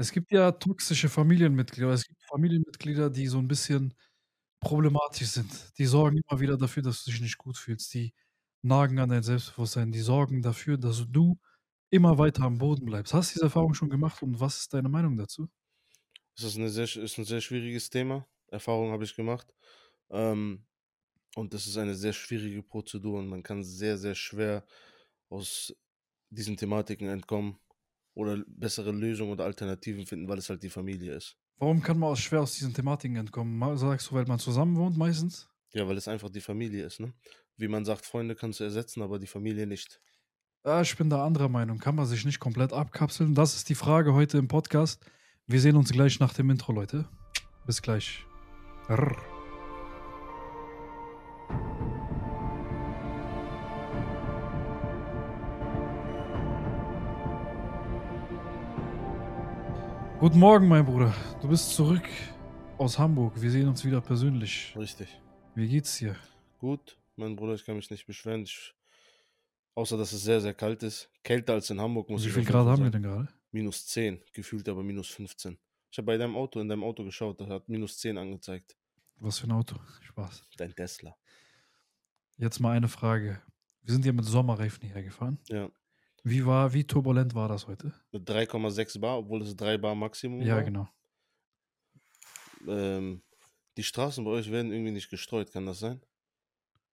Es gibt ja toxische Familienmitglieder. Es gibt Familienmitglieder, die so 'n bisschen problematisch sind. Die sorgen immer wieder dafür, dass du dich nicht gut fühlst. Die nagen an dein Selbstbewusstsein. Die sorgen dafür, dass du immer weiter am Boden bleibst. Hast du diese Erfahrung schon gemacht und was ist deine Meinung dazu? Es ist 'ne sehr ist 'n sehr schwieriges Thema. Erfahrung habe ich gemacht. Ähm, und das ist eine sehr schwierige Prozedur und man kann sehr, sehr schwer aus diesen Thematiken entkommen oder bessere Lösungen oder Alternativen finden, weil es halt die Familie ist. Warum kann man aus schwer aus diesen Thematiken entkommen? Sagst du, weil man zusammen wohnt meistens? Ja, weil es einfach die Familie ist, ne? Wie man sagt, Freunde kannst du ersetzen, aber die Familie nicht. Ah, ich bin da anderer Meinung. Kann man sich nicht komplett abkapseln? Das ist die Frage heute im Podcast. Wir sehen uns gleich nach dem Intro, Leute. Bis gleich. Rrr. Guten Morgen, mein Bruder. Du bist zurück aus Hamburg. Wir sehen uns wieder persönlich. Richtig. Wie geht's dir? Gut, mein Bruder, ich kann mich nicht beschweren. Ich außer dass es sehr, sehr kalt ist. Kälter als in Hamburg, muss Wie ich viel auf jeden Grad haben wir sagen. denn gerade? Minus 10, gefühlt aber minus 15. Ich habe bei deinem Auto, in deinem Auto geschaut, das hat minus 10 angezeigt. Was für ein Auto? Spaß. Dein Tesla. Jetzt mal eine Frage. Wir sind ja mit Sommerreifen hierher gefahren. Ja. Wie war, wie turbulent war das heute? Mit 3,6 Bar, obwohl es 3 Bar Maximum Ja, war. genau. Ähm, die Straßen bei euch werden irgendwie nicht gestreut, kann das sein?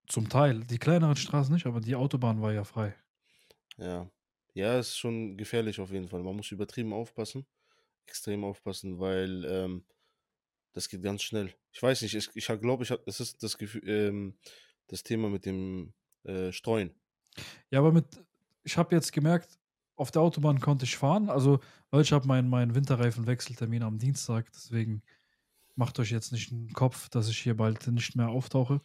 Zum Teil. Die kleineren Straßen nicht, aber die Autobahn war ja frei. Ja. Ja, ist schon gefährlich auf jeden Fall. Man muss übertrieben aufpassen. Extrem aufpassen, weil ähm, das geht ganz schnell. Ich weiß nicht, ich, ich glaube, ich hab, es ist das Gefühl, ähm, das Thema mit dem äh, Streuen. Ja, aber mit, ich habe jetzt gemerkt, auf der Autobahn konnte ich fahren. Also, Leute, ich habe meinen mein Winterreifenwechseltermin am Dienstag, deswegen macht euch jetzt nicht einen Kopf, dass ich hier bald nicht mehr auftauche.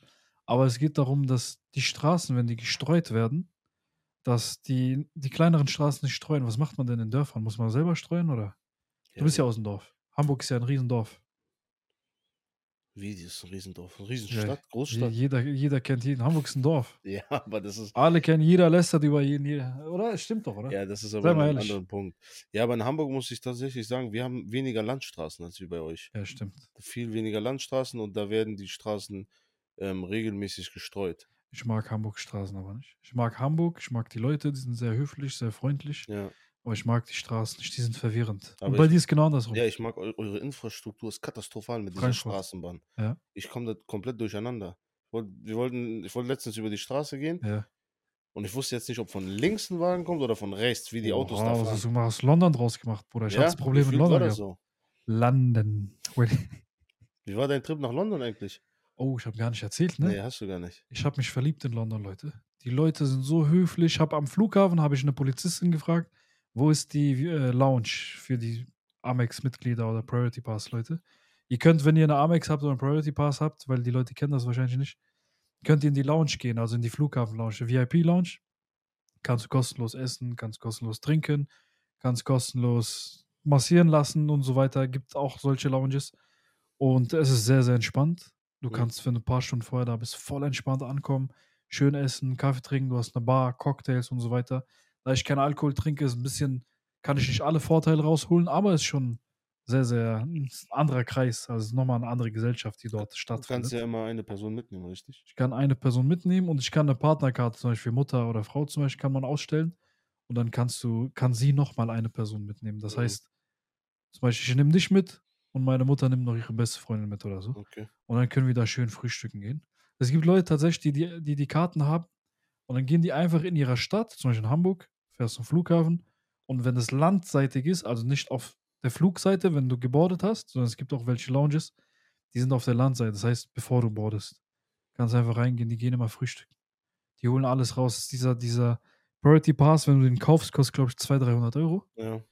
Aber es geht darum, dass die Straßen, wenn die gestreut werden, dass die, die kleineren Straßen nicht streuen. Was macht man denn in Dörfern? Muss man selber streuen oder? Du bist ja aus dem Dorf. Hamburg ist ja ein Riesendorf. Wie, das ist ein Riesendorf, eine Ja, Riesenstadt, je- Großstadt. jeder, jeder kennt jeden. Hamburg ist ein Dorf. Ja, aber das ist, Alle kennen, jeder lästert über jeden. Jeder. Oder? Stimmt doch, oder? ja, das ist aber ein ehrlich. anderer Punkt. Ja, aber in Hamburg muss ich tatsächlich sagen, wir haben weniger Landstraßen als wie bei euch. Ja, stimmt. Viel weniger Landstraßen und da werden die Straßen ähm, regelmäßig gestreut. Ich mag Hamburg Straßen aber nicht. Ich mag Hamburg, ich mag die Leute, die sind sehr höflich, sehr freundlich. Ja. Aber ich mag die Straßen nicht, die sind verwirrend. Aber Und bei ich- dir ist genau andersrum. Ja, ich mag eu eure Infrastruktur, ist katastrophal mit dieser. Straßenbahn. Ja. Ich komme da komplett durcheinander. Wir wollten, ich wollte letztens über die Straße gehen ja. und ich wusste jetzt nicht, ob von links ein Wagen kommt oder von rechts, wie die Autos da Oha, fahren. hast du aus London draus gemacht, Bruder? Ich ja, hatte das Problem in gefühlt war London das so. London. Wie war dein Trip nach London eigentlich? Oh, ich habe gar nicht erzählt, ne? Nee, hast du gar nicht. Ich habe mich verliebt in London, Leute. Die Leute sind so höflich. Ich habe am Flughafen habe ich eine Polizistin gefragt, wo ist die äh, Lounge für die Amex-Mitglieder oder Priority Pass, Leute. Ihr könnt, wenn ihr eine Amex habt oder einen Priority Pass habt, weil die Leute kennen das wahrscheinlich nicht, könnt ihr in die Lounge gehen, also in die Flughafen-Lounge, VIP-Lounge. Kannst du kostenlos essen, kannst kostenlos trinken, kannst kostenlos massieren lassen und so weiter. Gibt auch solche Lounges. Und es ist sehr, sehr entspannt. Du Mhm. kannst, du ein paar Stunden vorher da bist, voll entspannt ankommen, schön essen, Kaffee trinken, du hast eine Bar, Cocktails und so weiter. Da ich keinen Alkohol trinke, ist ein bisschen, kann ich nicht alle Vorteile rausholen, aber es ist schon sehr, sehr ein anderer Kreis. Also es ist nochmal eine andere Gesellschaft, die dort Du kannst stattfindet. ja immer eine Person mitnehmen, richtig? Ich kann eine Person mitnehmen und ich kann eine Partnerkarte, zum Beispiel Mutter oder Frau zum Beispiel, kann man ausstellen. Und dann kannst du, kann sie nochmal eine Person mitnehmen. Das Mhm. heißt, zum Beispiel, ich nehme dich mit und meine Mutter nimmt noch ihre beste Freundin mit oder so. Okay. Und dann können wir da schön frühstücken gehen. Es gibt Leute tatsächlich, die die, die, die Karten haben und dann gehen die einfach in ihrer Stadt, zum Beispiel in Hamburg, fährst zum Flughafen und wenn es landseitig ist, also nicht auf der Flugseite, wenn du gebordet hast, sondern es gibt auch welche Lounges, die sind auf der Landseite. Das heißt, bevor du boardest, kannst einfach reingehen, die gehen immer frühstücken. Die holen alles raus. Dieser, dieser Priority Pass, wenn du den kaufst, kostet, glaube ich, 200, 300 Euro. Ja.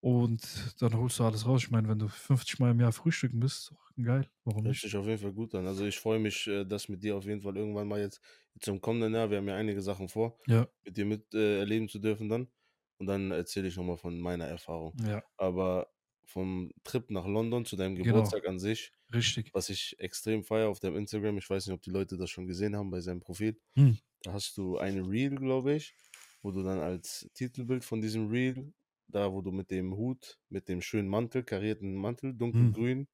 Und dann holst du alles raus. Ich meine, wenn du 50 Mal im Jahr frühstücken bist, ist doch geil. Warum nicht? sich auf jeden Fall gut an. Also ich freue mich, äh, das mit dir auf jeden Fall irgendwann mal jetzt zum kommenden Jahr. Wir haben ja einige Sachen vor, Ja, mit dir mit äh, erleben zu dürfen dann. Und dann erzähle ich nochmal von meiner Erfahrung. ja, Aber vom Trip nach London zu deinem Genau. Geburtstag an sich, richtig. was ich extrem feiere auf deinem Instagram, ich weiß nicht, ob die Leute das schon gesehen haben bei seinem Profil, Hm. da hast du eine Reel, glaube ich, wo du dann als Titelbild von diesem Reel da, wo du mit dem Hut, mit dem schönen Mantel, karierten Mantel, Hm. dunkelgrün,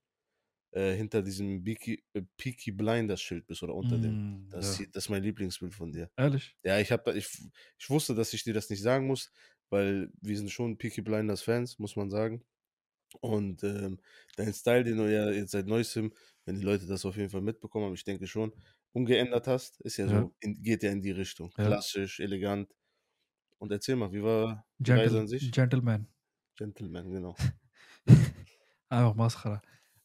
äh, hinter diesem Peaky, äh, Peaky Blinders Schild bist oder unter dem. Mm, Das, ja. das ist mein Lieblingsbild von dir. Ehrlich? Ja, ich, hab, ich, ich wusste, dass ich dir das nicht sagen muss, weil wir sind schon Peaky Blinders Fans, muss man sagen. Und ähm, dein Style, den du ja jetzt seit neuestem, wenn die Leute das auf jeden Fall mitbekommen haben, ich denke schon, umgeändert hast, ist ja, Ja. so, in, geht ja in die Richtung. Ja. Klassisch, elegant. Und erzähl mal, wie war die Reise Gentle, an sich? Gentleman. Gentleman, genau. Einfach Mascara.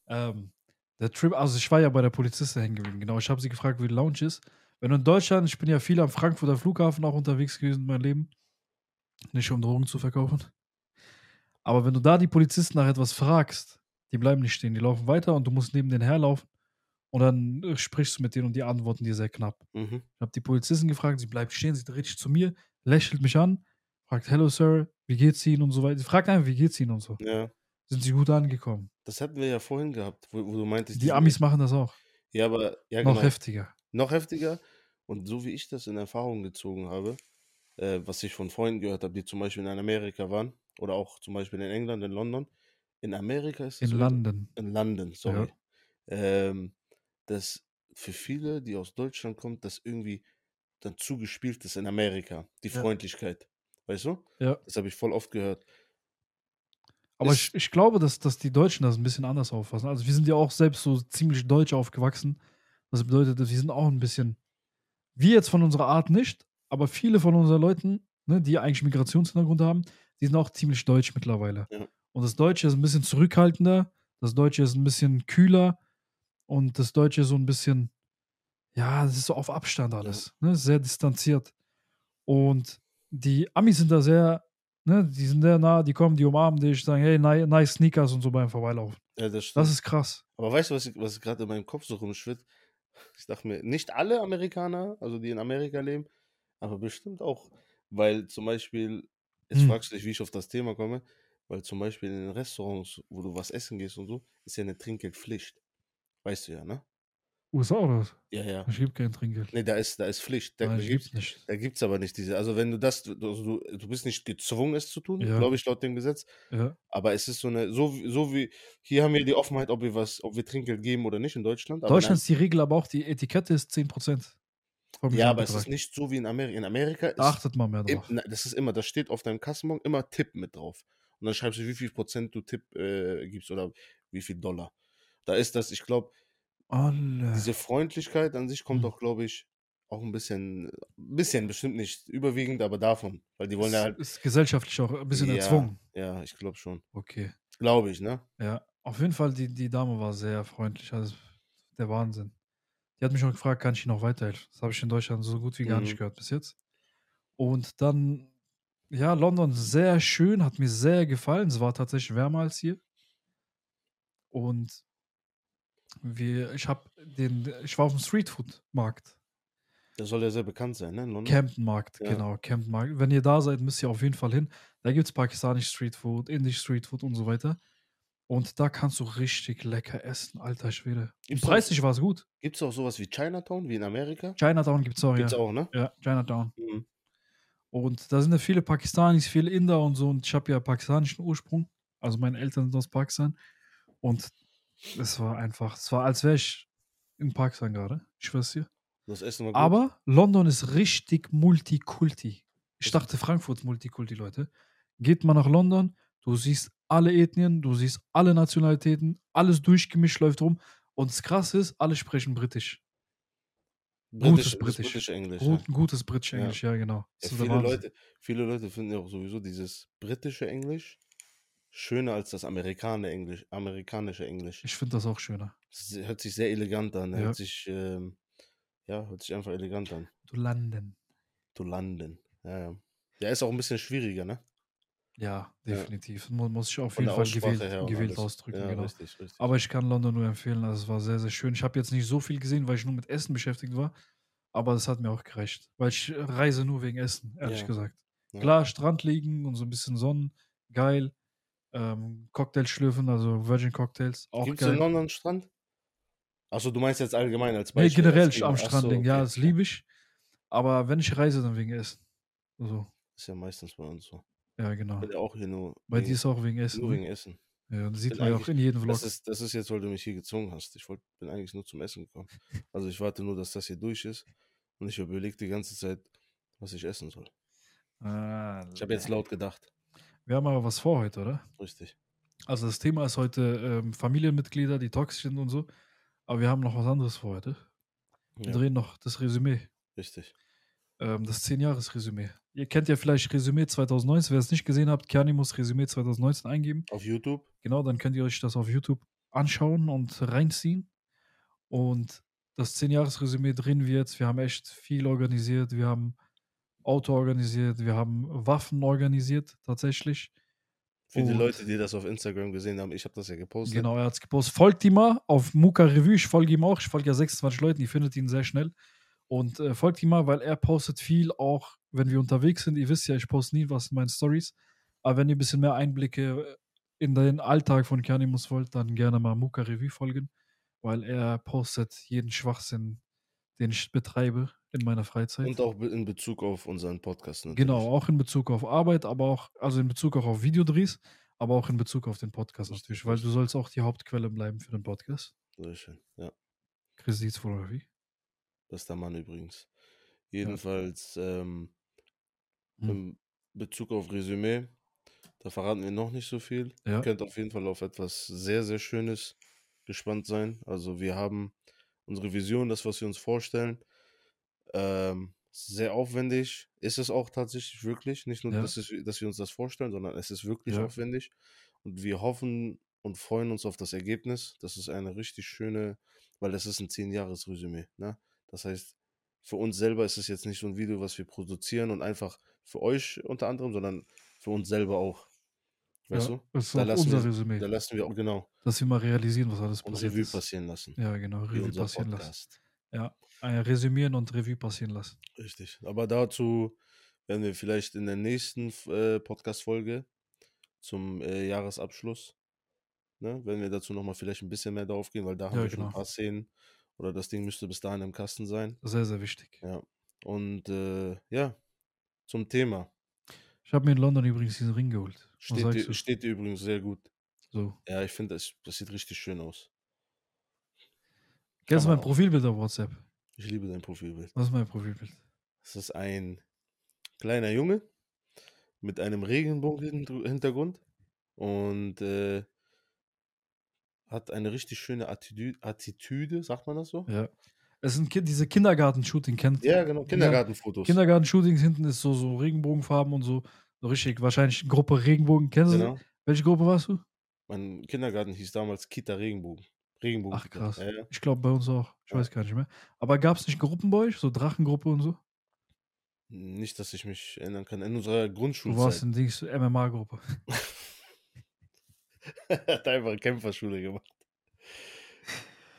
Ähm, der Trip, also ich war ja bei der Polizistin hängen geblieben, genau. Ich habe sie gefragt, wie die Lounge ist. Wenn du in Deutschland, ich bin ja viel am Frankfurter Flughafen auch unterwegs gewesen in meinem Leben. Nicht um Drogen zu verkaufen. Aber wenn du da die Polizisten nach etwas fragst, die bleiben nicht stehen, die laufen weiter und du musst neben denen herlaufen und dann äh, sprichst du mit denen und die antworten dir sehr knapp. Mhm. Ich habe die Polizistin gefragt, sie bleibt stehen, sie dreht sich zu mir, lächelt mich an, fragt, hello Sir, wie geht's Ihnen und so weiter. Sie fragt einfach, wie geht's Ihnen und so. Ja, Sind Sie gut angekommen? das hatten wir ja vorhin gehabt, wo, wo du meintest. Die Amis machen das auch. Ja, aber ja, Noch genau. heftiger. noch heftiger. Und so wie ich das in Erfahrung gezogen habe, äh, was ich von Freunden gehört habe, die zum Beispiel in Amerika waren oder auch zum Beispiel in England, in London. In Amerika ist es In London. In London, sorry. Ähm, dass für viele, die aus Deutschland kommen, das irgendwie dann zugespielt ist in Amerika. Die Ja. Freundlichkeit. Weißt du? Ja. Das habe ich voll oft gehört. Aber Ist- ich, ich glaube, dass, dass die Deutschen das ein bisschen anders auffassen. Also wir sind ja auch selbst so ziemlich deutsch aufgewachsen. Das bedeutet, wir sind auch ein bisschen, wir jetzt von unserer Art nicht, aber viele von unseren Leuten, ne, die eigentlich Migrationshintergrund haben, die sind auch ziemlich deutsch mittlerweile. Ja. Und das Deutsche ist ein bisschen zurückhaltender, das Deutsche ist ein bisschen kühler und das Deutsche so ein bisschen, ja, das ist so auf Abstand alles, ne, sehr distanziert. Und die Amis sind da sehr, ne, die sind sehr nah, die kommen, die umarmen dich, sagen, hey, ni- nice Sneakers und so beim Vorbeilaufen. Ja, das. Das ist krass. Aber weißt du, was, was gerade in meinem Kopf so rumschwirrt? Ich dachte mir, nicht alle Amerikaner, also die in Amerika leben, aber bestimmt auch. Weil zum Beispiel, jetzt Hm. fragst du dich, wie ich auf das Thema komme, weil zum Beispiel in den Restaurants, wo du was essen gehst und so, ist ja eine Trinkgeldpflicht. Weißt du ja, ne? USA oder was? Ja, ja. Ich gebe kein Trinkgeld. Nee, da ist, da ist Pflicht. Da, Nein, da ich gibt's, gibt's nicht. da gibt's aber nicht diese. Also wenn du das, du, also du, du bist nicht gezwungen, es zu tun, Ja. glaube ich, laut dem Gesetz. Ja. Aber es ist so eine, so, wie- so wie, hier haben wir die Offenheit, ob wir was, ob wir Trinkgeld geben oder nicht in Deutschland. Aber in Deutschland ist die Regel, aber auch die Etikette ist 10%. vom Ja, aber es ist Gesamtbetrag. nicht so wie in Amerika. In Amerika ist Da achtet man mehr im, drauf. na, das ist immer, das steht auf deinem Kassenbon immer Tipp mit drauf. Und dann schreibst du, wie viel Prozent du Tipp äh, gibst oder wie viel Dollar. Da ist das, ich glaube, Alle. diese Freundlichkeit an sich kommt Hm. auch, glaube ich, auch ein bisschen, ein bisschen, bestimmt nicht überwiegend, aber davon. Weil die wollen ja ist, halt. ist gesellschaftlich auch ein bisschen ja, erzwungen. Ja, ich glaube schon. Okay. Glaube ich, ne? Ja, auf jeden Fall, die, die Dame war sehr freundlich. Also der Wahnsinn. Die hat mich auch gefragt, kann ich Ihnen noch weiterhelfen? Das habe ich in Deutschland so gut wie gar nicht Mhm. gehört bis jetzt. Und dann, ja, London sehr schön, hat mir sehr gefallen. Es war tatsächlich wärmer als hier. Und wir, ich habe den, ich war auf dem Streetfood-Markt. Das soll ja sehr bekannt sein, ne? In London. Camden-Markt, Ja. genau, Camden-Markt. Wenn ihr da seid, müsst ihr auf jeden Fall hin. Da gibt es pakistanisch Streetfood, indisch Streetfood und so weiter. Und da kannst du richtig lecker essen, alter Schwede. Gibt's Preislich war es gut. Gibt es auch sowas wie Chinatown, wie in Amerika? Chinatown gibt es auch, Gibt's ja. auch, ne? Ja, Chinatown. Mhm. Und da sind ja viele Pakistanis, viele Inder und so. Und ich habe ja pakistanischen Ursprung. Also meine Eltern sind aus Pakistan. Und es war einfach, es war, als wäre ich in Pakistan gerade. Ich schwör's dir. Das Essen war gut. Aber London ist richtig Multikulti. Ich dachte, Frankfurt ist Multikulti, Leute. Geht mal nach London, du siehst alle Ethnien, du siehst alle Nationalitäten, alles durchgemischt läuft rum. Und das Krasse ist, alle sprechen Britisch. Britisch, gutes Britisch. Britisch Englisch. Gut, Ja. gutes britisch Ja. Englisch, ja, genau. Ja, ist der viele. Leute, viele Leute finden ja auch sowieso dieses britische Englisch schöner als das Englisch, amerikanische Englisch. Ich finde das auch schöner. Das hört sich sehr elegant an. Ja. Hört sich, ähm, ja, hört sich einfach elegant an. Du London. To London. Ja, ja. Der ist auch ein bisschen schwieriger, ne? Ja, Ja. definitiv. Mu- Muss ich auf Von jeden Fall gewählt, gewählt ausdrücken, Ja, genau. richtig, richtig. Aber ich kann London nur empfehlen. Also es war sehr, sehr schön. Ich habe jetzt nicht so viel gesehen, weil ich nur mit Essen beschäftigt war. Aber es hat mir auch gereicht. Weil ich reise nur wegen Essen, ehrlich Ja. gesagt. Ja. Klar, Strand liegen und so ein bisschen Sonnen, geil. Ähm, Cocktails schlürfen, also Virgin Cocktails, auch Gibt es in geil. London einen Strand? Achso, du meinst jetzt allgemein als Nee, Beispiel. generell als Thema. am Strand so, liegen, ja, okay, das okay. liebe ich. Aber wenn ich reise, dann wegen Essen. So. Ist ja meistens bei uns so. Ja, genau. bin ja auch hier nur Bei dir ist auch wegen Essen. nur Ne? wegen Essen. Ja, das sieht man ja auch in jedem Vlog. das ist, das ist jetzt, weil du mich hier gezwungen hast. Ich wollt, bin eigentlich nur zum Essen gekommen. Also ich warte nur, dass das hier durch ist und ich überlege die ganze Zeit, was ich essen soll. Ah, Ich habe jetzt laut gedacht. Wir haben aber was vor heute, oder? Richtig. Also das Thema ist heute ähm, Familienmitglieder, die toxisch sind und so. Aber wir haben noch was anderes vor heute. Wir Ja, drehen noch das Resümee. richtig. Ähm, das 10-Jahres-Resümee. Ihr kennt ja vielleicht Resümee 2019. Wer es nicht gesehen habt, Kiani muss Resümee 2019 eingeben. Auf YouTube? Genau, dann könnt ihr euch das auf YouTube anschauen und reinziehen. Und das 10-Jahres-Resümee drehen wir jetzt. Wir haben echt viel organisiert. Wir haben Auto organisiert. Wir haben Waffen organisiert, tatsächlich. Für die Leute, die das auf Instagram gesehen haben, ich habe das ja gepostet. Genau, er hat es gepostet. Folgt ihm mal auf Muka Revue. Ich folge ihm auch. Ich folge ja 26 Leuten. Ihr findet ihn sehr schnell. Und äh, folgt ihm mal, weil er postet viel auch, wenn wir unterwegs sind. Ihr wisst ja, ich poste nie was in meinen Stories. Aber wenn ihr ein bisschen mehr Einblicke in den Alltag von Kianimus wollt, dann gerne mal Muka Revue folgen, weil er postet jeden Schwachsinn, den ich betreibe in meiner Freizeit. Und auch in Bezug auf unseren Podcast. Natürlich. Genau, auch in Bezug auf Arbeit, aber auch, also in Bezug auch auf Videodrehs, aber auch in Bezug auf den Podcast natürlich, weil du sollst auch die Hauptquelle bleiben für den Podcast. Sehr schön. Ja, Chris sieht's Fotografie. bester Mann übrigens. Jedenfalls ähm, Hm. in Bezug auf Resümee, da verraten wir noch nicht so viel. Ja. Ihr könnt auf jeden Fall auf etwas sehr, sehr Schönes gespannt sein. Also wir haben unsere Vision, das, was wir uns vorstellen, ähm, sehr aufwendig. Ist es auch tatsächlich wirklich. Nicht nur, Ja. dass, es, dass wir uns das vorstellen, sondern es ist wirklich Ja. aufwendig. Und wir hoffen und freuen uns auf das Ergebnis. Das ist eine richtig schöne, weil das ist ein 10-Jahres-Resümee. Ne? Das heißt, für uns selber ist es jetzt nicht so ein Video, was wir produzieren und einfach für euch unter anderem, sondern für uns selber auch. Weißt ja, du? Das ist Da lassen, unser wir, Resümee, da lassen wir auch genau dass wir mal realisieren, was alles passiert Revue ist. passieren lassen. Ja, genau, Revue passieren lassen. Podcast. Ja, ein Resümieren und Revue passieren lassen. Richtig. Aber dazu werden wir vielleicht in der nächsten äh, Podcast-Folge zum äh, Jahresabschluss, ne, werden wir dazu nochmal vielleicht ein bisschen mehr drauf gehen, weil da haben Ja, wir schon genau. ein paar Szenen oder das Ding müsste bis dahin im Kasten sein. Sehr, sehr wichtig. Ja. Und äh, ja, zum Thema. Ich habe mir in London übrigens diesen Ring geholt. Steht dir, du? steht dir übrigens sehr gut. So. Ja, ich finde, das, das sieht richtig schön aus. Kennst du mein. Profilbild auf WhatsApp? Ich liebe dein Profilbild. Was ist mein Profilbild? Es ist ein kleiner Junge mit einem Regenbogen-Hintergrund und äh, hat eine richtig schöne Attitü Attitüde, sagt man das so? Ja. Es sind diese Kindergarten-Shooting, kennt Ja, genau, Kindergartenfotos. Kindergarten-Shootings hinten ist so, so Regenbogenfarben und so. So richtig, wahrscheinlich Gruppe Regenbogen. Kennst du? Genau. Welche Gruppe warst du? Mein Kindergarten hieß damals Kita Regenbogen. Regenbogen. Ach krass. Ja, ja. Ich glaube bei uns auch. Ich Ja. weiß gar nicht mehr. Aber gab es nicht Gruppen bei euch? So Drachengruppe und so? Nicht, dass ich mich erinnern kann. In unserer Du warst in Dings MMA-Gruppe. hat einfach Kämpferschule gemacht.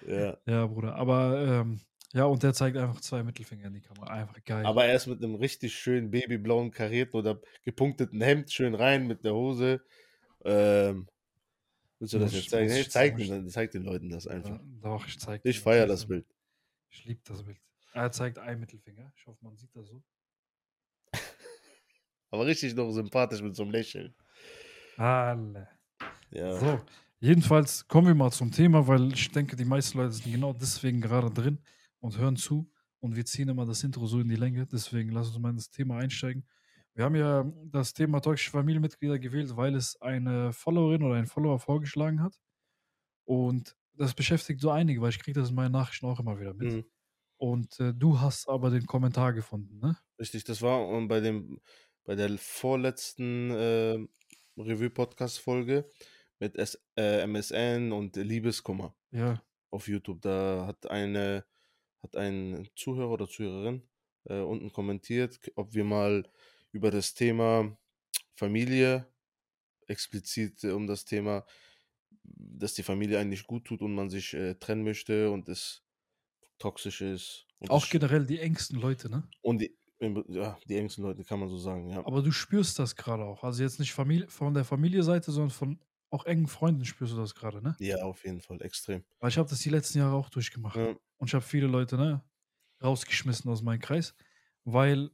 Ja. Ja, Bruder. Aber ähm, ja, und der zeigt einfach zwei Mittelfinger in die Kamera. Einfach geil. Aber er ist mit einem richtig schönen babyblauen karierten oder gepunkteten Hemd schön rein mit der Hose. Ähm, willst du das jetzt ich- zeigen? ich zeig, den, zeig den Leuten das einfach. Ja, doch, ich zeig Ich feiere das. Bild. Ich liebe das Bild. Er zeigt ein Mittelfinger. Ich hoffe, man sieht das so. Aber richtig noch sympathisch mit so einem Lächeln. Alle. Ja. So, jedenfalls kommen wir mal zum Thema, weil ich denke, die meisten Leute sind genau deswegen gerade drin und hören zu. Und wir ziehen immer das Intro so in die Länge. Deswegen lass uns mal in das Thema einsteigen. Wir haben ja das Thema toxische Familienmitglieder gewählt, weil es eine Followerin oder ein Follower vorgeschlagen hat. Und das beschäftigt so einige, weil ich kriege das in meinen Nachrichten auch immer wieder mit. Mhm. Und äh, du hast aber den Kommentar gefunden, ne? Richtig, das war ähm, bei dem bei der vorletzten äh, Revue-Podcast-Folge mit S äh, MSN und Liebeskummer Ja, auf YouTube. Da hat eine hat ein Zuhörer oder Zuhörerin äh, unten kommentiert, ob wir mal über das Thema Familie explizit äh, um das Thema, dass die Familie eigentlich gut tut und man sich äh, trennen möchte und es toxisch ist. Auch generell die engsten Leute, ne? und die, ja, die engsten Leute kann man so sagen, ja. Aber du spürst das gerade auch. Also jetzt nicht Familie, von der Familie-Seite, sondern von auch engen Freunden spürst du das gerade, ne? Ja, auf jeden Fall, extrem. Weil ich habe das die letzten Jahre auch durchgemacht. Ja, Und ich habe viele Leute, ne, rausgeschmissen aus meinem Kreis, weil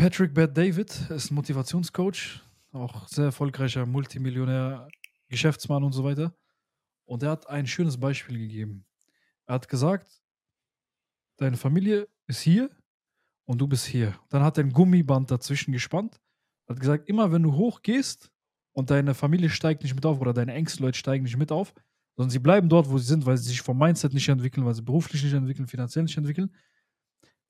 Patrick Bad David ist Motivationscoach, auch sehr erfolgreicher Multimillionär, Geschäftsmann und so weiter. Und er hat ein schönes Beispiel gegeben. Er hat gesagt, deine Familie ist hier und du bist hier. Dann hat er ein Gummiband dazwischen gespannt. Hat gesagt, immer wenn du hochgehst und deine Familie steigt nicht mit auf oder deine engsten Leute steigen nicht mit auf, sondern sie bleiben dort, wo sie sind, weil sie sich vom Mindset nicht entwickeln, weil sie beruflich nicht entwickeln, finanziell nicht entwickeln,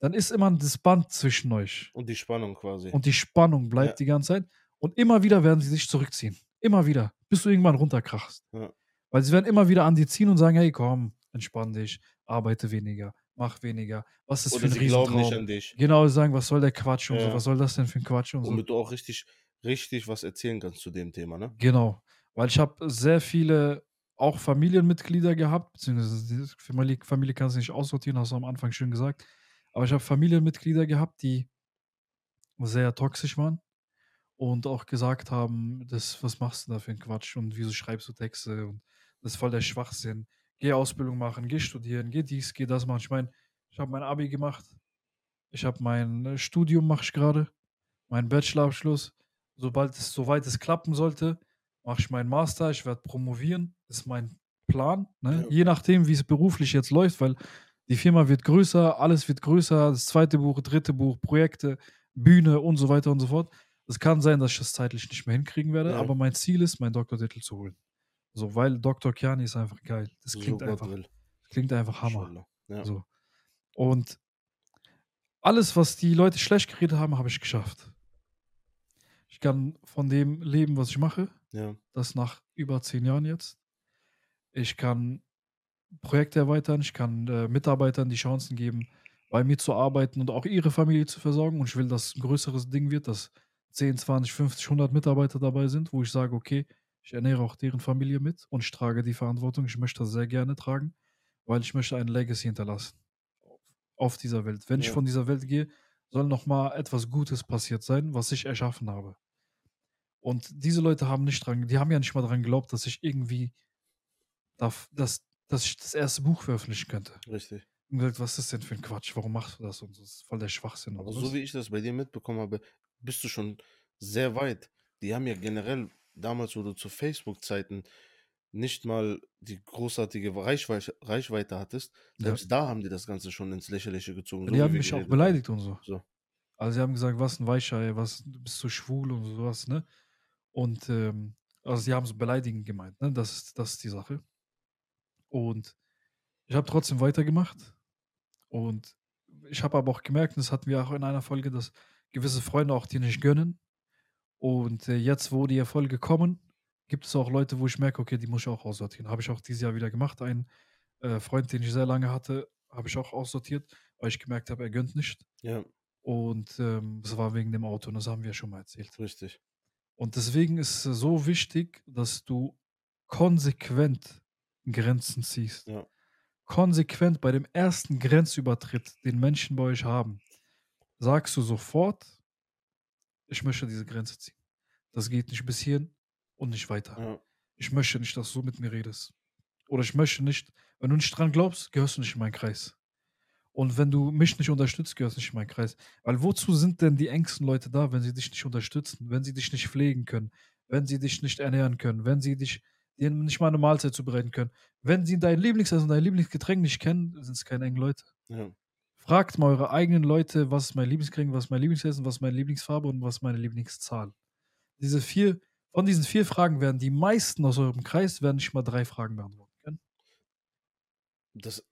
dann ist immer das Band zwischen euch. Und die Spannung quasi. Und die Spannung bleibt Ja. die ganze Zeit. Und immer wieder werden sie sich zurückziehen. Immer wieder. Bis du irgendwann runterkrachst. Ja. Weil sie werden immer wieder an dir ziehen und sagen, hey, komm, entspann dich, arbeite weniger, mach weniger. Was ist Oder für ein sie glauben nicht an dich. Genau, sie sagen, was soll der Quatsch und so, Ja. was soll das denn für ein Quatsch und so. Womit du auch richtig, richtig was erzählen kannst zu dem Thema, ne? Genau. Weil ich habe sehr viele auch Familienmitglieder gehabt, beziehungsweise die Familie, Familie kannst du nicht aussortieren, hast du am Anfang schön gesagt. Aber ich habe Familienmitglieder gehabt, die sehr toxisch waren und auch gesagt haben, das, was machst du da für einen Quatsch und wieso schreibst du Texte und das ist voll der Schwachsinn. Geh Ausbildung machen, geh studieren, geh dies, geh das machen. Ich meine, ich habe mein Abi gemacht, ich habe mein äh, Studium mache ich gerade, meinen Bachelorabschluss. Sobald es soweit es klappen sollte, mache ich meinen Master, ich werde promovieren, ist mein Plan. Ne? Ja. Je nachdem, wie es beruflich jetzt läuft, weil die Firma wird größer, alles wird größer, das zweite Buch, dritte Buch, Projekte, Bühne und so weiter und so fort. Es kann sein, dass ich das zeitlich nicht mehr hinkriegen werde, Ja. aber mein Ziel ist, meinen Doktortitel zu holen. So, weil Dr. Kiani ist einfach geil. Das So klingt Gott einfach, klingt einfach Hammer. Ja. So. Und alles, was die Leute schlecht geredet haben, habe ich geschafft. Ich kann von dem leben, was ich mache. ja. Das nach über zehn Jahren jetzt. Ich kann Projekte erweitern, ich kann äh, Mitarbeitern die Chancen geben, bei mir zu arbeiten und auch ihre Familie zu versorgen. Und ich will, dass ein größeres Ding wird, dass 10, 20, 50, 100 Mitarbeiter dabei sind, wo ich sage, okay, ich ernähre auch deren Familie mit und ich trage die Verantwortung. Ich möchte das sehr gerne tragen, weil ich möchte ein Legacy hinterlassen auf dieser Welt. Wenn ich Ja. von dieser Welt gehe, soll noch mal etwas Gutes passiert sein, was ich erschaffen habe. Und diese Leute haben nicht dran, die haben ja nicht mal daran geglaubt, dass ich irgendwie, darf, dass, dass ich das erste Buch veröffentlichen könnte. Richtig. Und gesagt, was ist denn für ein Quatsch? Warum machst du das? Und so, das ist voll der Schwachsinn. Aber so wie ich das bei dir mitbekommen habe, bist du schon sehr weit. Die haben ja generell damals, wo du zu Facebook-Zeiten nicht mal die großartige Reichweite, Reichweite hattest, Ja. selbst da haben die das Ganze schon ins Lächerliche gezogen. so die wie haben mich auch beleidigt und so. So. Also sie haben gesagt, was ein Weichei, was, du bist so schwul und sowas, ne? Und ähm, also sie haben es beleidigend gemeint, ne? Das ist, das ist die Sache. Und ich habe trotzdem weitergemacht. Und ich habe aber auch gemerkt, und das hatten wir auch in einer Folge, dass gewisse Freunde auch dir nicht gönnen. Und äh, jetzt, wo die Erfolge kommen, gibt es auch Leute, wo ich merke, okay, die muss ich auch aussortieren. Habe ich auch dieses Jahr wieder gemacht. Ein äh, Freund, den ich sehr lange hatte, habe ich auch aussortiert, weil ich gemerkt habe, er gönnt nicht. Ja, Und ähm, das war wegen dem Auto, und das haben wir ja schon mal erzählt. richtig. Und deswegen ist es so wichtig, dass du konsequent Grenzen ziehst. Ja. Konsequent bei dem ersten Grenzübertritt, den Menschen bei euch haben, sagst du sofort, ich möchte diese Grenze ziehen. Das geht nicht bis hierhin und nicht weiter. Ja. Ich möchte nicht, dass du so mit mir redest. Oder ich möchte nicht, wenn du nicht dran glaubst, gehörst du nicht in meinen Kreis. Und wenn du mich nicht unterstützt, gehörst du nicht in meinen Kreis. Weil wozu sind denn die engsten Leute da, wenn sie dich nicht unterstützen, wenn sie dich nicht pflegen können, wenn sie dich nicht ernähren können, wenn sie dich dir nicht mal eine Mahlzeit zubereiten können? Wenn sie dein Lieblingsessen, dein Lieblingsgetränk nicht kennen, sind es keine engen Leute. Ja. Fragt mal eure eigenen Leute, was ist mein Lieblingsgetränk, was ist mein Lieblingsessen, was ist meine Lieblingsfarbe und was ist meine Lieblingszahl. Diese vier, von diesen vier Fragen werden die meisten aus eurem Kreis werden nicht mal drei Fragen beantworten können. Das,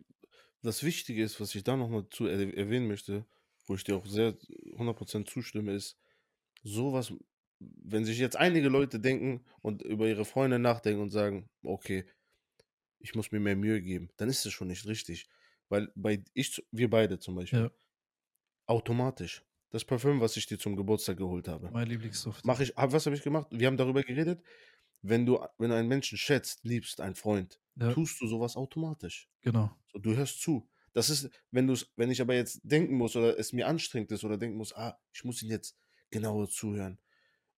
das Wichtige ist, was ich da nochmal zu er erwähnen möchte, wo ich dir auch sehr 100% zustimme, ist, sowas, wenn sich jetzt einige Leute denken und über ihre Freunde nachdenken und sagen, okay, ich muss mir mehr Mühe geben, dann ist es schon nicht richtig. Weil bei ich, wir beide zum Beispiel, Ja. automatisch, das Parfüm, was ich dir zum Geburtstag geholt habe, Mein Lieblingsduft. mache ich, hab, was habe ich gemacht? Wir haben darüber geredet, wenn du, wenn du einen Menschen schätzt, liebst, einen Freund, Ja, tust du sowas automatisch. genau. So, du hörst zu. Das ist, wenn du wenn ich aber jetzt denken muss oder es mir anstrengend ist oder denken muss, ah, ich muss ihn jetzt genauer zuhören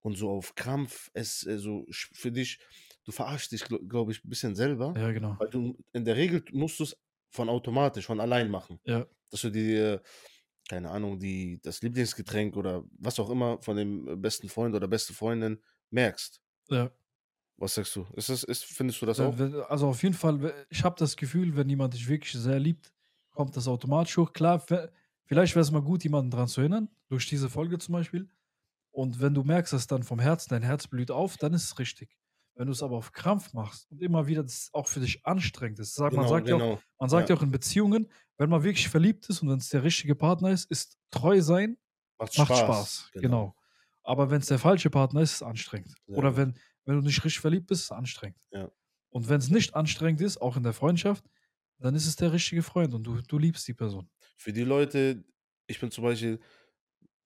und so auf Krampf es äh, so für dich, du verarschst dich, glaube ich, ein bisschen selber, Ja, genau. weil du in der Regel musst du es von automatisch, von allein machen, Ja, dass du dir keine Ahnung, die das Lieblingsgetränk oder was auch immer von dem, äh, besten Freund oder beste Freundin merkst. Ja. Was sagst du? Ist das ist findest du das Wenn auch? also, auf jeden Fall, ich habe das Gefühl, wenn jemand dich wirklich sehr liebt, kommt das automatisch hoch. Klar, vielleicht wäre es mal gut, jemanden dran zu erinnern, durch diese Folge zum Beispiel. Und wenn du merkst, dass dann vom Herzen dein Herz blüht auf, dann ist es richtig. Wenn du es aber auf Krampf machst und immer wieder das auch für dich anstrengend ist. Man Genau, sagt ja auch genau. man sagt Ja. ja auch in Beziehungen, wenn man wirklich verliebt ist und wenn es der richtige Partner ist, ist treu sein Macht macht Spaß. Spaß. Genau. Aber wenn es der falsche Partner ist, ist es anstrengend. Sehr Oder wenn wenn du nicht richtig verliebt bist, ist es anstrengend. Ja. Und wenn es nicht anstrengend ist, auch in der Freundschaft, dann ist es der richtige Freund und du du liebst die Person. Für die Leute ich bin zum Beispiel,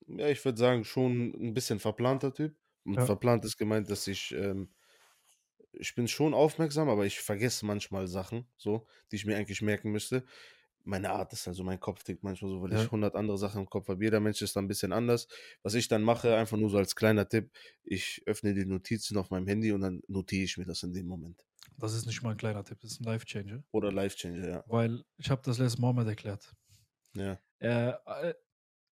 ja, ich würde sagen, schon 'n bisschen verplanter Typ. Und Ja. verplant ist gemeint, dass ich, ähm ich bin schon aufmerksam, aber ich vergesse manchmal Sachen so, die ich mir eigentlich merken müsste. Meine Art ist also mein Kopf tickt manchmal so, weil ich Ja. 100 andere Sachen im Kopf habe. Jeder Mensch ist da 'n bisschen anders. Was ich dann mache, einfach nur so als kleiner Tipp, ich öffne die Notizen auf meinem Handy und dann notiere ich mir das in dem Moment. Das ist nicht mal 'n kleiner Tipp, das ist 'n Life-Changer. Oder Life-Changer, ja. Weil ich habe das letztes Mal Mohammed erklärt. Ja. Er äh,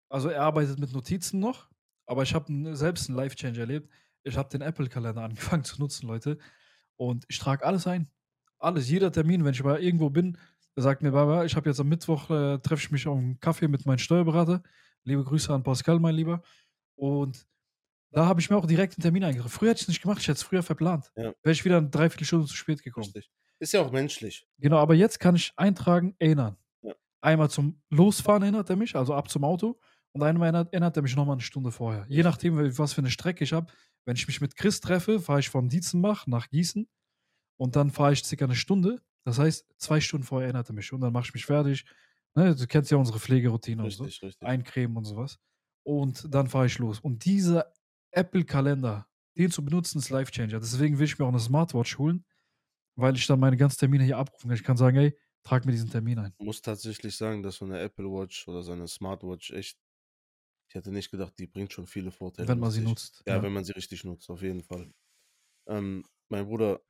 also, er arbeitet mit Notizen noch, aber ich habe selbst 'n Life-Changer erlebt. Ich habe den Apple-Kalender angefangen zu nutzen, Leute, und ich trage alles ein. Alles, jeder Termin, wenn ich mal irgendwo bin, der sagt mir: „Baba, ich habe jetzt am Mittwoch, äh, treffe ich mich auf 'n Kaffee mit meinem Steuerberater.“ Liebe Grüße an Pascal, mein Lieber. Und da habe ich mir auch direkt 'n Termin eingetragen. Früher hätte ich's nicht gemacht, ich hätte es früher verplant. Ja. Wäre ich wieder 'ne 3/4 Stunde zu spät gekommen. Richtig. Ist ja auch menschlich. Genau, aber jetzt kann ich eintragen, erinnern. Ja. Einmal zum Losfahren erinnert er mich, also ab zum Auto und einmal erinnert erinnert er mich noch mal 'ne Stunde vorher. Je nachdem, was für 'ne Strecke ich habe. Wenn ich mich mit Chris treffe, fahre ich von Dietzenbach nach Gießen und dann fahre ich circa 'ne Stunde. Das heißt, 2 Stunden vorher erinnert er mich und dann mache ich mich fertig. Ne, du kennst ja unsere Pflegeroutine und so. Richtig, richtig. Eincremen und so was. Und dann fahre ich los. Und dieser Apple-Kalender, den zu benutzen, ist Life-Changer. Deswegen will ich mir auch 'ne Smartwatch holen, weil ich dann meine ganzen Termine hier abrufen kann. Ich kann sagen: „Ey, trag mir diesen Termin ein.“ Muss tatsächlich sagen, dass so 'ne Apple Watch oder so 'ne Smartwatch echt ich hätte nicht gedacht, die bringt schon viele Vorteile Wenn man sie sich. nutzt, Ja, ja. wenn man sie richtig nutzt, auf jeden Fall. Ähm, mein Bruder,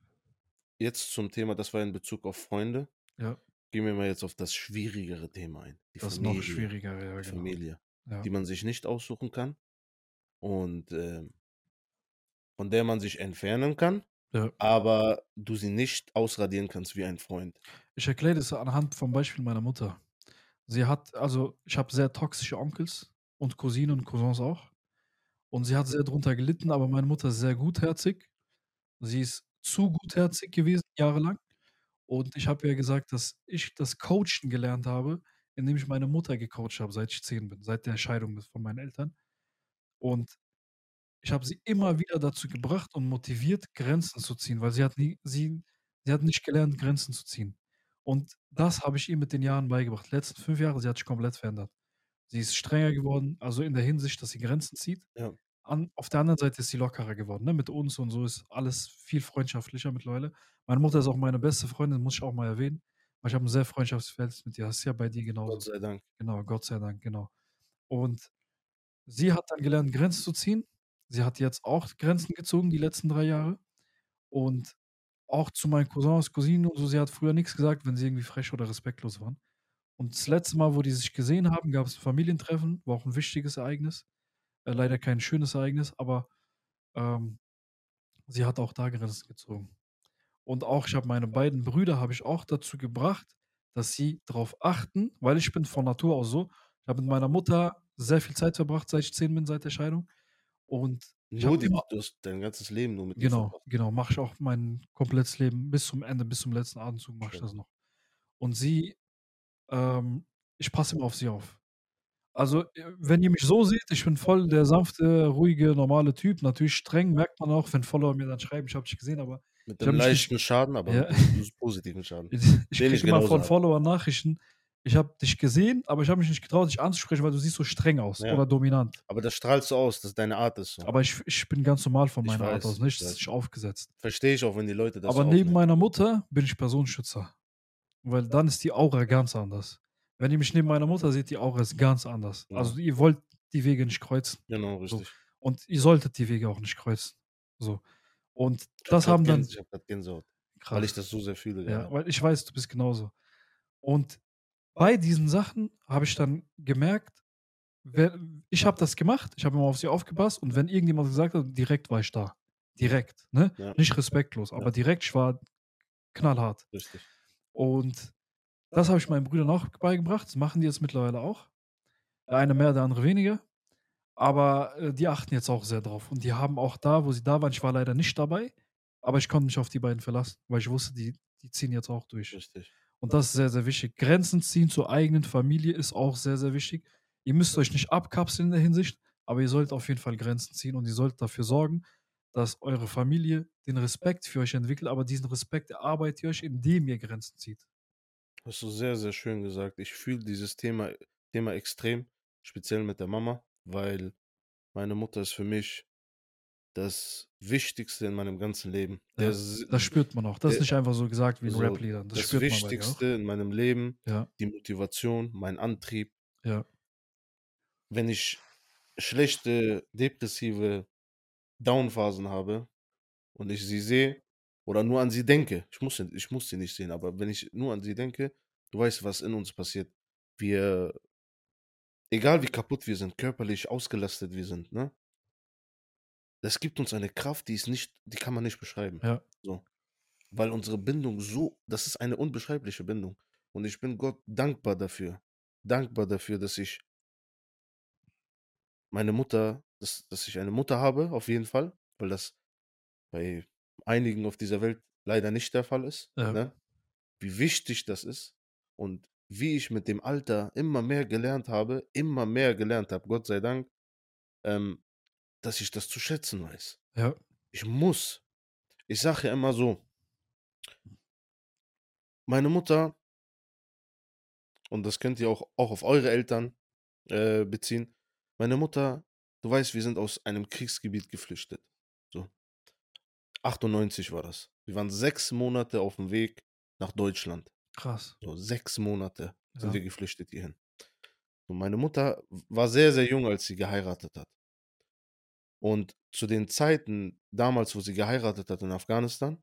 jetzt zum Thema das war in Bezug auf Freunde. Ja. Gehen wir mal jetzt auf das schwierigere Thema ein. Die Das Familie. noch schwierigere, ja, Die genau. Familie, Ja. die man sich nicht aussuchen kann und, ähm von der man sich entfernen kann, Ja. aber du sie nicht ausradieren kannst wie ein Freund. Ich erkläre das anhand vom Beispiel meiner Mutter. Sie hat also, ich habe sehr toxische Onkels und Cousinen und Cousins auch. Und sie hat sehr drunter gelitten, aber meine Mutter ist sehr gutherzig. Sie ist zu gutherzig gewesen, jahrelang. Und ich habe ihr gesagt, dass ich das Coachen gelernt habe, indem ich meine Mutter gecoacht habe, seit ich 10 bin, seit der Scheidung von meinen Eltern. Und ich habe sie immer wieder dazu gebracht und motiviert, Grenzen zu ziehen, weil sie hat nie sie sie hat nicht gelernt, Grenzen zu ziehen. Und das habe ich ihr mit den Jahren beigebracht. Die letzten 5 Jahre, sie hat sich komplett verändert. Sie ist strenger geworden, also in der Hinsicht, dass sie Grenzen zieht. Ja. An auf der anderen Seite ist sie lockerer geworden, ne? Mit uns und so ist alles viel freundschaftlicher mittlerweile. Meine Mutter ist auch meine beste Freundin, muss ich auch mal erwähnen, weil ich habe 'n sehr Freundschaftsverhältnis mit ihr. Das ist ja bei dir Gott genauso. sei Dank. Genau, Gott sei Dank, genau. Und sie hat dann gelernt, Grenzen zu ziehen. Sie hat jetzt auch Grenzen gezogen die letzten 3 Jahre. Und auch zu meinen Cousins, Cousinen und so, sie hat früher nix gesagt, wenn sie irgendwie frech oder respektlos waren. Und das letzte Mal, wo die sich gesehen haben, gab's 'n Familientreffen, war auch 'n wichtiges Ereignis. Äh, leider kein schönes Ereignis, aber, ähm, sie hat auch da Grenzen gezogen. Und auch ich habe meine beiden Brüder habe ich auch dazu gebracht, dass sie drauf achten, weil ich bin von Natur aus so. Ich habe mit meiner Mutter sehr viel Zeit verbracht, seit ich 10 bin, seit der Scheidung. Und ich Nur die immer du hast dein ganzes Leben nur mit Genau, genau, mache ich auch mein komplettes Leben bis zum Ende, bis zum letzten Atemzug mache ich das noch. Und sie ähm, ich passe immer auf sie auf. Also, äh, wenn ihr mich so seht, ich bin voll der sanfte, ruhige, normale Typ. Natürlich streng, merkt man auch, wenn Follower mir dann schreiben: „Ich habe dich gesehen“, aber Mit dem habe mich nicht leichten Schaden, aber ja. positiven Schaden. Ich ich kriege immer von habe. Followern Nachrichten: „Ich habe dich gesehen, aber ich habe mich nicht getraut, dich anzusprechen, weil du siehst so streng aus Ja. oder dominant.“ Aber das strahlst du aus, das deine Art ist so. Aber ich ich bin ganz normal von meiner Art weiß, aus, ne? ich Das ist nicht aufgesetzt. Verstehe ich auch, wenn die Leute das Aber so neben aufnehmen. meiner Mutter bin ich Personenschützer, weil dann ist die Aura ganz anders. Wenn ihr mich neben meiner Mutter seht, die Aura ist ganz anders. Ja. Also, ihr wollt die Wege nicht kreuzen. Genau, So. richtig. Und ihr solltet die Wege auch nicht kreuzen. So. Und das haben dann Gänse ich habe grad Gänsehaut, weil ich krass. das so sehr fühle Ja, gerade. weil ich weiß, du bist genauso. Und bei diesen Sachen habe ich dann gemerkt, ich habe das gemacht, ich habe immer auf sie aufgepasst und wenn irgendjemand gesagt hat, direkt war ich da. Direkt, ne? Ja. Nicht respektlos, aber Ja. direkt, ich war knallhart. Richtig. Und das habe ich meinen Brüdern auch beigebracht. Das machen die jetzt mittlerweile auch. Der eine mehr, der andere weniger. Aber äh, die achten jetzt auch sehr drauf. Und die haben auch da, wo sie da waren, ich war leider nicht dabei, aber ich konnte mich auf die beiden verlassen, weil ich wusste, die, die ziehen jetzt auch durch. Richtig. Und das ist sehr, sehr wichtig. Grenzen ziehen zur eigenen Familie ist auch sehr, sehr wichtig. Ihr müsst euch nicht abkapseln in der Hinsicht, aber ihr sollt auf jeden Fall Grenzen ziehen und ihr sollt dafür sorgen, dass eure Familie den Respekt für euch entwickelt, aber diesen Respekt erarbeitet ihr euch, indem ihr Grenzen zieht. Hast du sehr, sehr schön gesagt. Ich fühle dieses Thema, Thema extrem, speziell mit der Mama, weil meine Mutter ist für mich das Wichtigste in meinem ganzen Leben. Ja, Der, S- Das spürt man auch. Das ist der- nicht einfach so gesagt wie in so, Rap-Liedern. Das, das Wichtigste in meinem Leben. Ja, die Motivation, mein Antrieb. ja, Wenn ich schlechte, depressive Downphasen habe und ich sie sehe oder nur an sie denke, ich muss, sie- ich muss sie nicht sehen, aber wenn ich nur an sie denke, du weißt, was in uns passiert. Wir, egal wie kaputt wir sind, körperlich ausgelastet wir sind, ne? Das gibt uns eine Kraft, die ist nicht, die kann man nicht beschreiben. ja, So. Weil unsere Bindung so, das ist eine unbeschreibliche Bindung. Und ich bin Gott dankbar dafür. Dankbar dafür, dass ich meine Mutter, dass, dass ich eine Mutter habe, auf jeden Fall, weil das bei einigen auf dieser Welt leider nicht der Fall ist. Ja. Ne? Wie wichtig das ist und wie ich mit dem Alter immer mehr gelernt habe, immer mehr gelernt habe, Gott sei Dank, ähm, dass ich das zu schätzen weiß. ja, Ich muss. Ich sage ja immer so, meine Mutter, und das könnt ihr auch, auch auf eure Eltern äh, beziehen, meine Mutter, du weißt, wir sind aus einem Kriegsgebiet geflüchtet. So. 98 war das. Wir waren sechs Monate auf dem Weg nach Deutschland. krass. So, sechs Monate sind Ja. wir geflüchtet hierhin. Und meine Mutter war sehr, sehr jung, als sie geheiratet hat. Und zu den Zeiten damals, wo sie geheiratet hat in Afghanistan,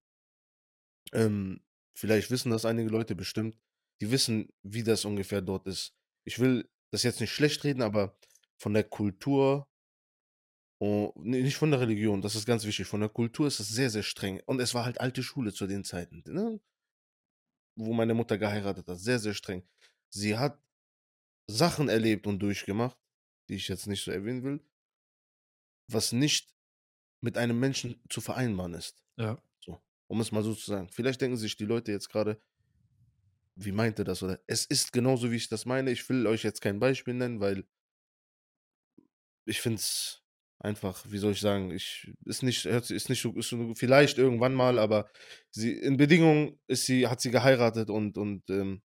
ähm, vielleicht wissen das einige Leute bestimmt, die wissen, wie das ungefähr dort ist. Ich will das jetzt nicht schlecht reden, aber von der Kultur, und, nee, nicht von der Religion, das ist ganz wichtig, von der Kultur ist es sehr, sehr streng. Und es war halt alte Schule zu den Zeiten, ne? wo meine Mutter geheiratet hat, sehr, sehr streng. Sie hat Sachen erlebt und durchgemacht, die ich jetzt nicht so erwähnen will, was nicht mit einem Menschen zu vereinbaren ist. Ja, So, um es mal so zu sagen. Vielleicht denken sich die Leute jetzt gerade, wie meint er das? Oder es ist genauso, wie ich das meine. Ich will euch jetzt kein Beispiel nennen, weil ich finde es einfach, wie soll ich sagen, ich ist nicht, ist nicht so, ist vielleicht irgendwann mal, aber sie in Bedingungen ist sie, hat sie geheiratet und, und ähm,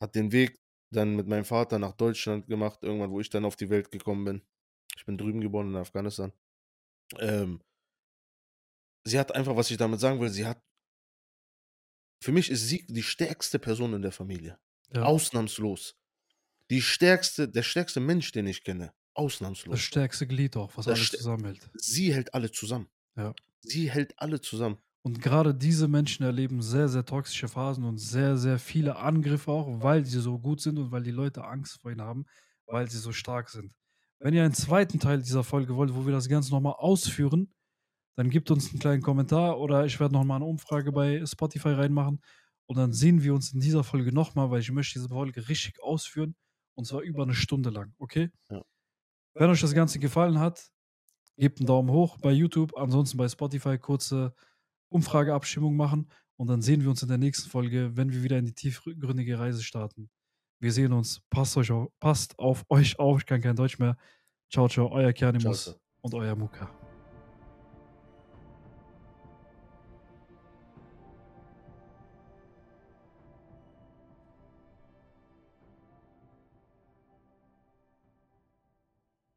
hat den Weg dann mit meinem Vater nach Deutschland gemacht, irgendwann, wo ich dann auf die Welt gekommen bin. Ich bin drüben geboren in Afghanistan. Ähm, sie hat einfach, was ich damit sagen will, sie hat, für mich ist sie die stärkste Person in der Familie. ja. Ausnahmslos. Die stärkste, der stärkste Mensch, den ich kenne. Das Ausnahmslos. stärkste Glied auch, was Das alles zusammenhält. Sie hält alle zusammen. Ja. Sie hält alle zusammen. Und gerade diese Menschen erleben sehr, sehr toxische Phasen und sehr, sehr viele Angriffe auch, weil sie so gut sind und weil die Leute Angst vor ihnen haben, weil sie so stark sind. Wenn ihr einen zweiten Teil dieser Folge wollt, wo wir das Ganze nochmal ausführen, dann gebt uns einen kleinen Kommentar oder ich werde nochmal eine Umfrage bei Spotify reinmachen und dann sehen wir uns in dieser Folge nochmal, weil ich möchte diese Folge richtig ausführen und zwar über eine Stunde lang, okay? Ja. Wenn euch das Ganze gefallen hat, gebt einen Daumen hoch bei YouTube, ansonsten bei Spotify kurze Umfrageabstimmung machen und dann sehen wir uns in der nächsten Folge, wenn wir wieder in die tiefgründige Reise starten. Wir sehen uns. Passt, euch auf, passt auf euch auf. Ich kann kein Deutsch mehr. Ciao, ciao. Euer Kernimus Ciao, ciao. und euer Muka.